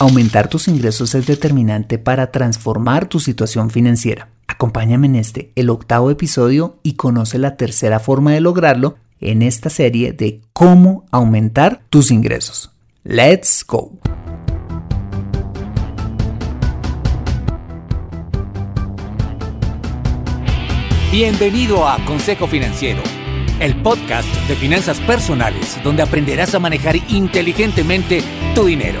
Aumentar tus ingresos es determinante para transformar tu situación financiera. Acompáñame en este, el octavo episodio, y conoce la tercera forma de lograrlo en esta serie de cómo aumentar tus ingresos. Let's go. Bienvenido a Consejo Financiero, el podcast de finanzas personales donde aprenderás a manejar inteligentemente tu dinero,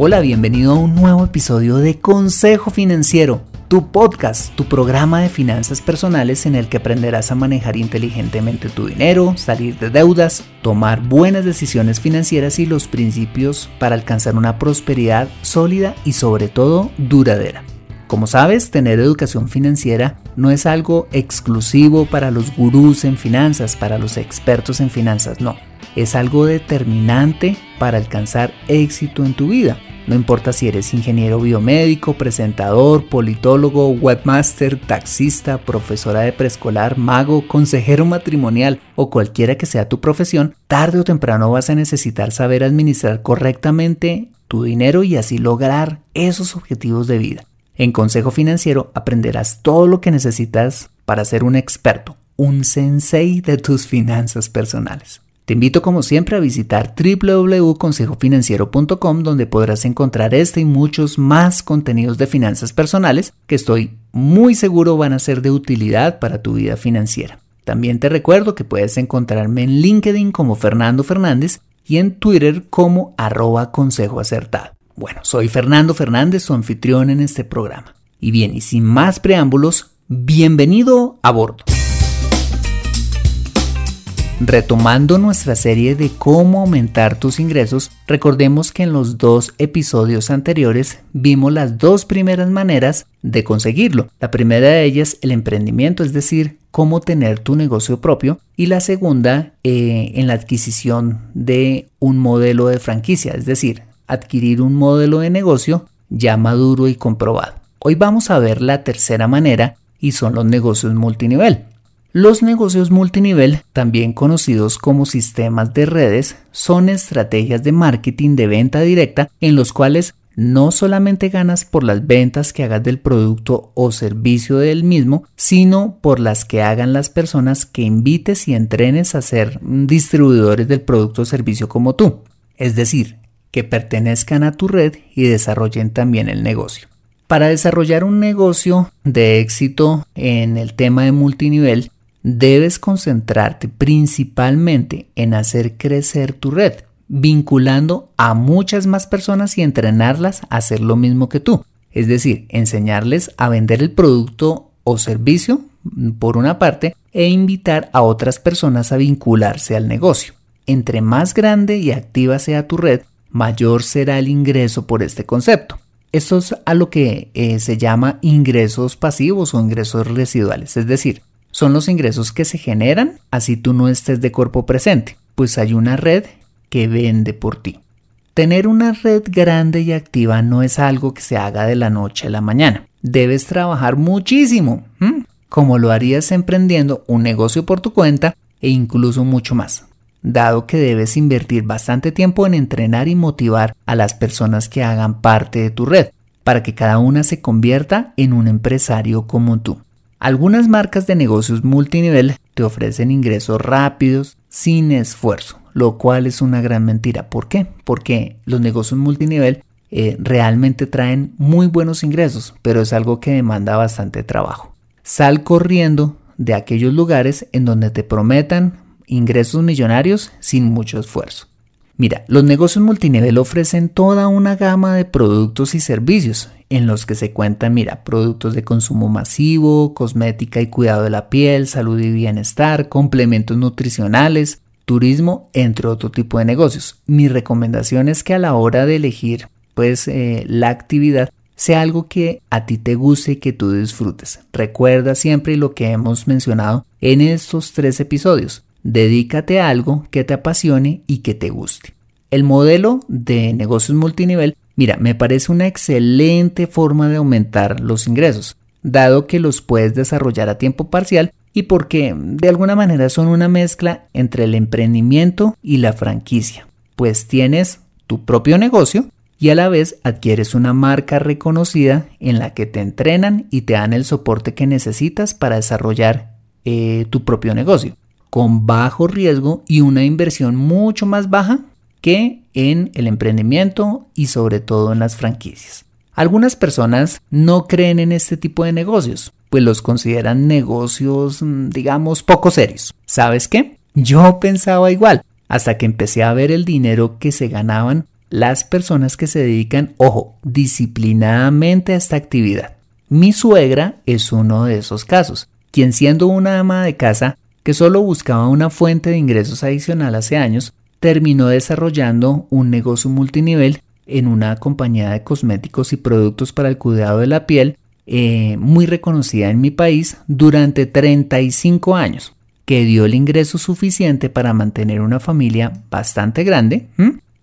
Hola, bienvenido a un nuevo episodio de Consejo Financiero, tu podcast, tu programa de finanzas personales en el que aprenderás a manejar inteligentemente tu dinero, salir de deudas, tomar buenas decisiones financieras y los principios para alcanzar una prosperidad sólida y sobre todo duradera. Como sabes, tener educación financiera no es algo exclusivo para los gurús en finanzas, para los expertos en finanzas, no. Es algo determinante para alcanzar éxito en tu vida. No importa si eres ingeniero biomédico, presentador, politólogo, webmaster, taxista, profesora de preescolar, mago, consejero matrimonial o cualquiera que sea tu profesión, tarde o temprano vas a necesitar saber administrar correctamente tu dinero y así lograr esos objetivos de vida. En Consejo Financiero aprenderás todo lo que necesitas para ser un experto, un sensei de tus finanzas personales. Te invito como siempre a visitar www.consejofinanciero.com donde podrás encontrar este y muchos más contenidos de finanzas personales que estoy muy seguro van a ser de utilidad para tu vida financiera. También te recuerdo que puedes encontrarme en LinkedIn como Fernando Fernández y en Twitter como arroba consejo acertado. Bueno, soy Fernando Fernández, su anfitrión en este programa. Y bien, y sin más preámbulos, bienvenido a bordo. Retomando nuestra serie de cómo aumentar tus ingresos, recordemos que en los dos episodios anteriores vimos las dos primeras maneras de conseguirlo. La primera de ellas, el emprendimiento, es decir, cómo tener tu negocio propio. Y la segunda, eh, en la adquisición de un modelo de franquicia, es decir, adquirir un modelo de negocio ya maduro y comprobado. Hoy vamos a ver la tercera manera y son los negocios multinivel. Los negocios multinivel, también conocidos como sistemas de redes, son estrategias de marketing de venta directa en los cuales no solamente ganas por las ventas que hagas del producto o servicio del mismo, sino por las que hagan las personas que invites y entrenes a ser distribuidores del producto o servicio como tú. Es decir, que pertenezcan a tu red y desarrollen también el negocio. Para desarrollar un negocio de éxito en el tema de multinivel, debes concentrarte principalmente en hacer crecer tu red, vinculando a muchas más personas y entrenarlas a hacer lo mismo que tú. Es decir, enseñarles a vender el producto o servicio por una parte e invitar a otras personas a vincularse al negocio. Entre más grande y activa sea tu red, mayor será el ingreso por este concepto. Esto es a lo que eh, se llama ingresos pasivos o ingresos residuales, es decir, son los ingresos que se generan así tú no estés de cuerpo presente, pues hay una red que vende por ti. Tener una red grande y activa no es algo que se haga de la noche a la mañana. Debes trabajar muchísimo, como lo harías emprendiendo un negocio por tu cuenta e incluso mucho más dado que debes invertir bastante tiempo en entrenar y motivar a las personas que hagan parte de tu red, para que cada una se convierta en un empresario como tú. Algunas marcas de negocios multinivel te ofrecen ingresos rápidos sin esfuerzo, lo cual es una gran mentira. ¿Por qué? Porque los negocios multinivel eh, realmente traen muy buenos ingresos, pero es algo que demanda bastante trabajo. Sal corriendo de aquellos lugares en donde te prometan ingresos millonarios sin mucho esfuerzo. Mira, los negocios multinivel ofrecen toda una gama de productos y servicios en los que se cuentan, mira, productos de consumo masivo, cosmética y cuidado de la piel, salud y bienestar, complementos nutricionales, turismo, entre otro tipo de negocios. Mi recomendación es que a la hora de elegir pues eh, la actividad sea algo que a ti te guste y que tú disfrutes. Recuerda siempre lo que hemos mencionado en estos tres episodios. Dedícate a algo que te apasione y que te guste. El modelo de negocios multinivel, mira, me parece una excelente forma de aumentar los ingresos, dado que los puedes desarrollar a tiempo parcial y porque de alguna manera son una mezcla entre el emprendimiento y la franquicia, pues tienes tu propio negocio y a la vez adquieres una marca reconocida en la que te entrenan y te dan el soporte que necesitas para desarrollar eh, tu propio negocio, con bajo riesgo y una inversión mucho más baja que en el emprendimiento y sobre todo en las franquicias. Algunas personas no creen en este tipo de negocios, pues los consideran negocios, mm, digamos, poco serios. ¿Sabes qué? Yo pensaba igual, hasta que empecé a ver el dinero que se ganaban las personas que se dedican, ojo, disciplinadamente a esta actividad. Mi suegra es uno de esos casos, quien siendo una ama de casa que solo buscaba una fuente de ingresos adicional hace años, terminó desarrollando un negocio multinivel en una compañía de cosméticos y productos para el cuidado de la piel eh, muy reconocida en mi país durante 35 años, que dio el ingreso suficiente para mantener una familia bastante grande,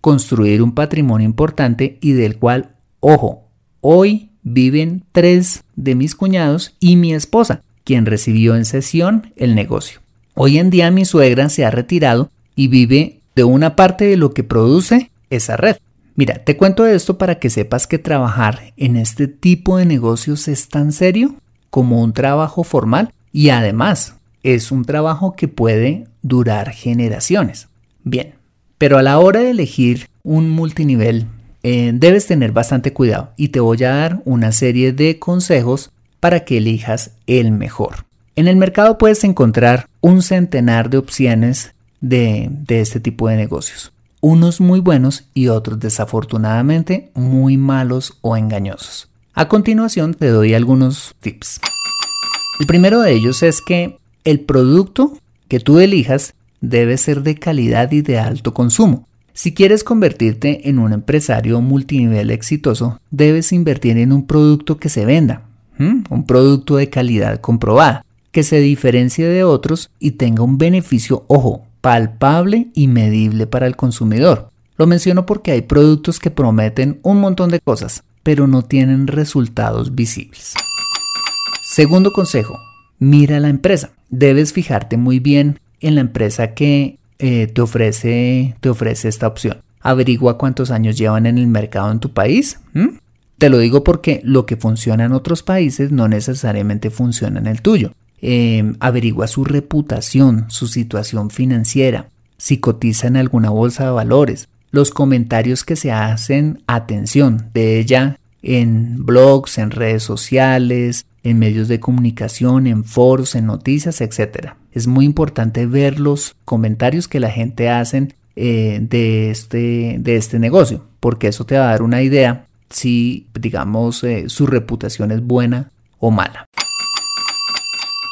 construir un patrimonio importante y del cual, ojo, hoy viven tres de mis cuñados y mi esposa, quien recibió en sesión el negocio. Hoy en día mi suegra se ha retirado y vive de una parte de lo que produce esa red. Mira, te cuento esto para que sepas que trabajar en este tipo de negocios es tan serio como un trabajo formal y además es un trabajo que puede durar generaciones. Bien, pero a la hora de elegir un multinivel, eh, debes tener bastante cuidado y te voy a dar una serie de consejos para que elijas el mejor. En el mercado puedes encontrar un centenar de opciones de, de este tipo de negocios, unos muy buenos y otros desafortunadamente muy malos o engañosos. A continuación te doy algunos tips. El primero de ellos es que el producto que tú elijas debe ser de calidad y de alto consumo. Si quieres convertirte en un empresario multinivel exitoso, debes invertir en un producto que se venda, un producto de calidad comprobada, que se diferencie de otros y tenga un beneficio, ojo, palpable y medible para el consumidor. Lo menciono porque hay productos que prometen un montón de cosas, pero no tienen resultados visibles. Segundo consejo, mira la empresa. Debes fijarte muy bien en la empresa que eh, te, ofrece, te ofrece esta opción. Averigua cuántos años llevan en el mercado en tu país. Te lo digo porque lo que funciona en otros países no necesariamente funciona en el tuyo. Em, averigua su reputación, su situación financiera, si cotiza en alguna bolsa de valores, los comentarios que se hacen, atención, de ella en blogs, en redes sociales, en medios de comunicación, en foros, en noticias, etc. Es muy importante ver los comentarios que la gente hace eh, de, este, de este negocio, porque eso te va a dar una idea si, digamos, eh, su reputación es buena o mala.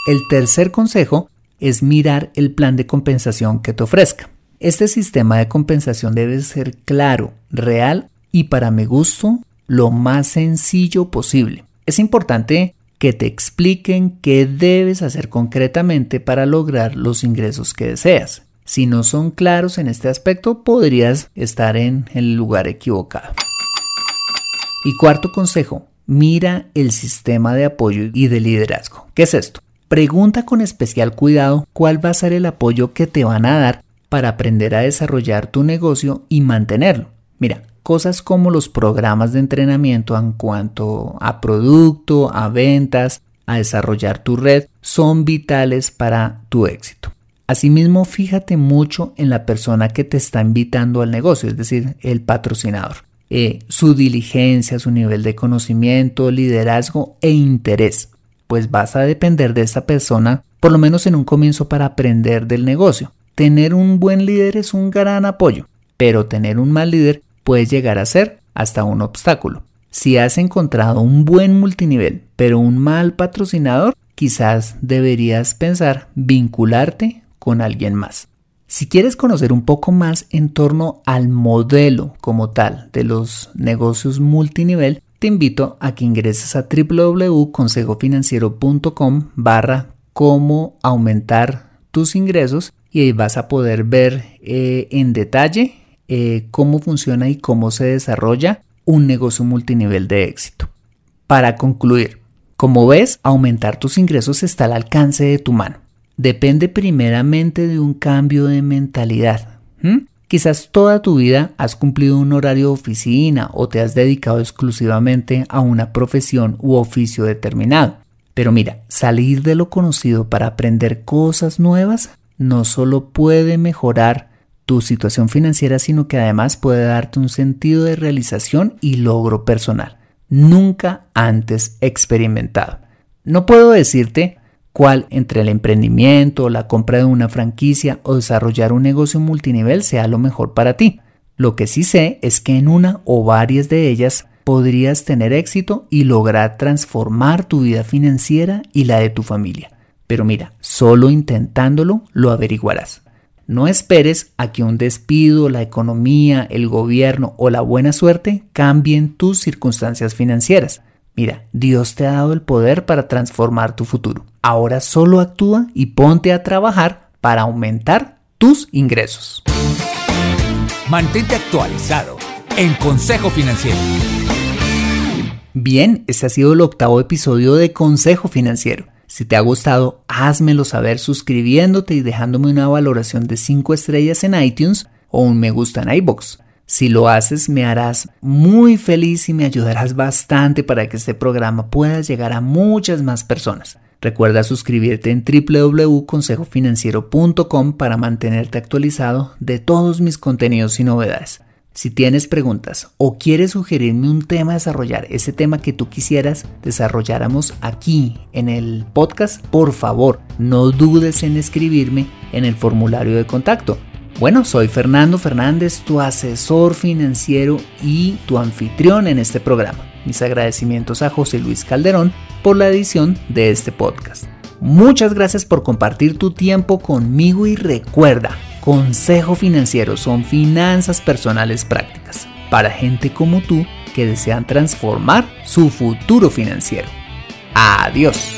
El tercer consejo es mirar el plan de compensación que te ofrezca. Este sistema de compensación debe ser claro, real y para mi gusto lo más sencillo posible. Es importante que te expliquen qué debes hacer concretamente para lograr los ingresos que deseas. Si no son claros en este aspecto, podrías estar en el lugar equivocado. Y cuarto consejo, mira el sistema de apoyo y de liderazgo. ¿Qué es esto? Pregunta con especial cuidado cuál va a ser el apoyo que te van a dar para aprender a desarrollar tu negocio y mantenerlo. Mira, cosas como los programas de entrenamiento en cuanto a producto, a ventas, a desarrollar tu red, son vitales para tu éxito. Asimismo, fíjate mucho en la persona que te está invitando al negocio, es decir, el patrocinador. Eh, su diligencia, su nivel de conocimiento, liderazgo e interés. Pues vas a depender de esa persona, por lo menos en un comienzo, para aprender del negocio. Tener un buen líder es un gran apoyo, pero tener un mal líder puede llegar a ser hasta un obstáculo. Si has encontrado un buen multinivel, pero un mal patrocinador, quizás deberías pensar vincularte con alguien más. Si quieres conocer un poco más en torno al modelo como tal de los negocios multinivel, te invito a que ingreses a www.consejofinanciero.com barra cómo aumentar tus ingresos y ahí vas a poder ver eh, en detalle eh, cómo funciona y cómo se desarrolla un negocio multinivel de éxito. Para concluir, como ves, aumentar tus ingresos está al alcance de tu mano. Depende primeramente de un cambio de mentalidad. Quizás toda tu vida has cumplido un horario de oficina o te has dedicado exclusivamente a una profesión u oficio determinado. Pero mira, salir de lo conocido para aprender cosas nuevas no solo puede mejorar tu situación financiera, sino que además puede darte un sentido de realización y logro personal, nunca antes experimentado. No puedo decirte cuál entre el emprendimiento, la compra de una franquicia o desarrollar un negocio multinivel sea lo mejor para ti. Lo que sí sé es que en una o varias de ellas podrías tener éxito y lograr transformar tu vida financiera y la de tu familia. Pero mira, solo intentándolo lo averiguarás. No esperes a que un despido, la economía, el gobierno o la buena suerte cambien tus circunstancias financieras. Mira, Dios te ha dado el poder para transformar tu futuro. Ahora solo actúa y ponte a trabajar para aumentar tus ingresos. Mantente actualizado en Consejo Financiero. Bien, este ha sido el octavo episodio de Consejo Financiero. Si te ha gustado, házmelo saber suscribiéndote y dejándome una valoración de 5 estrellas en iTunes o un me gusta en iBox. Si lo haces me harás muy feliz y me ayudarás bastante para que este programa pueda llegar a muchas más personas. Recuerda suscribirte en www.consejofinanciero.com para mantenerte actualizado de todos mis contenidos y novedades. Si tienes preguntas o quieres sugerirme un tema a desarrollar, ese tema que tú quisieras desarrolláramos aquí en el podcast, por favor, no dudes en escribirme en el formulario de contacto. Bueno, soy Fernando Fernández, tu asesor financiero y tu anfitrión en este programa. Mis agradecimientos a José Luis Calderón por la edición de este podcast. Muchas gracias por compartir tu tiempo conmigo y recuerda, Consejo Financiero son finanzas personales prácticas para gente como tú que desean transformar su futuro financiero. Adiós.